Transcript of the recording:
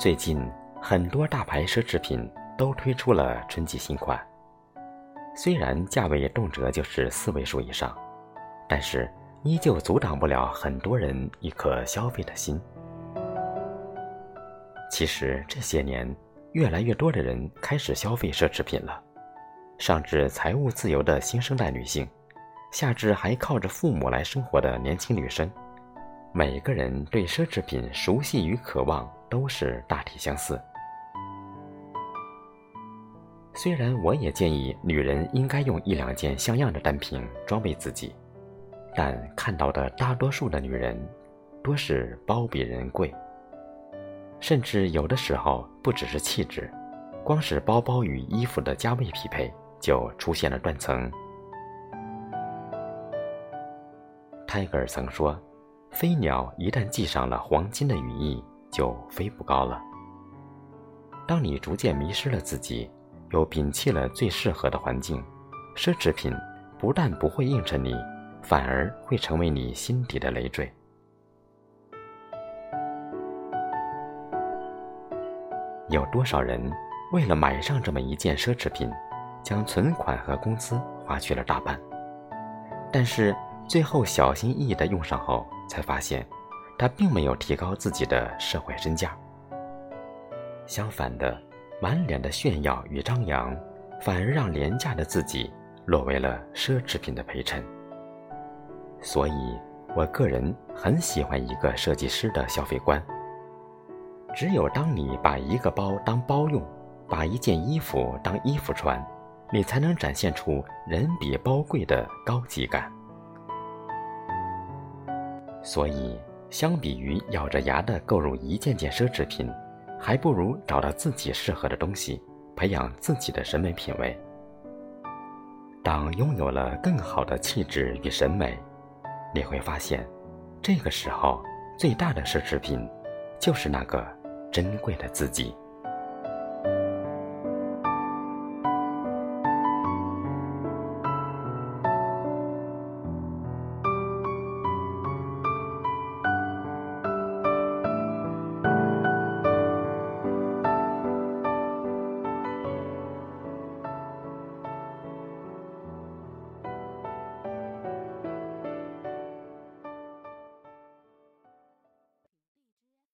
最近很多大牌奢侈品都推出了春季新款，虽然价位动辄就是四位数以上，但是依旧阻挡不了很多人一颗消费的心。其实这些年，越来越多的人开始消费奢侈品了，上至财务自由的新生代女性，下至还靠着父母来生活的年轻女生。每个人对奢侈品熟悉与渴望都是大体相似。虽然我也建议女人应该用一两件像样的单品装备自己，但看到的大多数的女人，多是包比人贵。甚至有的时候不只是气质，光是包包与衣服的价位匹配就出现了断层。泰戈尔曾说。飞鸟一旦系上了黄金的羽翼，就飞不高了。当你逐渐迷失了自己，又摒弃了最适合的环境，奢侈品不但不会映衬你，反而会成为你心底的累赘。有多少人为了买上这么一件奢侈品，将存款和工资花去了大半，但是最后小心翼翼的用上后。才发现，他并没有提高自己的社会身价。相反的，满脸的炫耀与张扬，反而让廉价的自己落为了奢侈品的陪衬。所以，我个人很喜欢一个设计师的消费观：只有当你把一个包当包用，把一件衣服当衣服穿，你才能展现出人比包贵的高级感。所以，相比于咬着牙的购入一件件奢侈品，还不如找到自己适合的东西，培养自己的审美品味。当拥有了更好的气质与审美，你会发现，这个时候最大的奢侈品，就是那个珍贵的自己。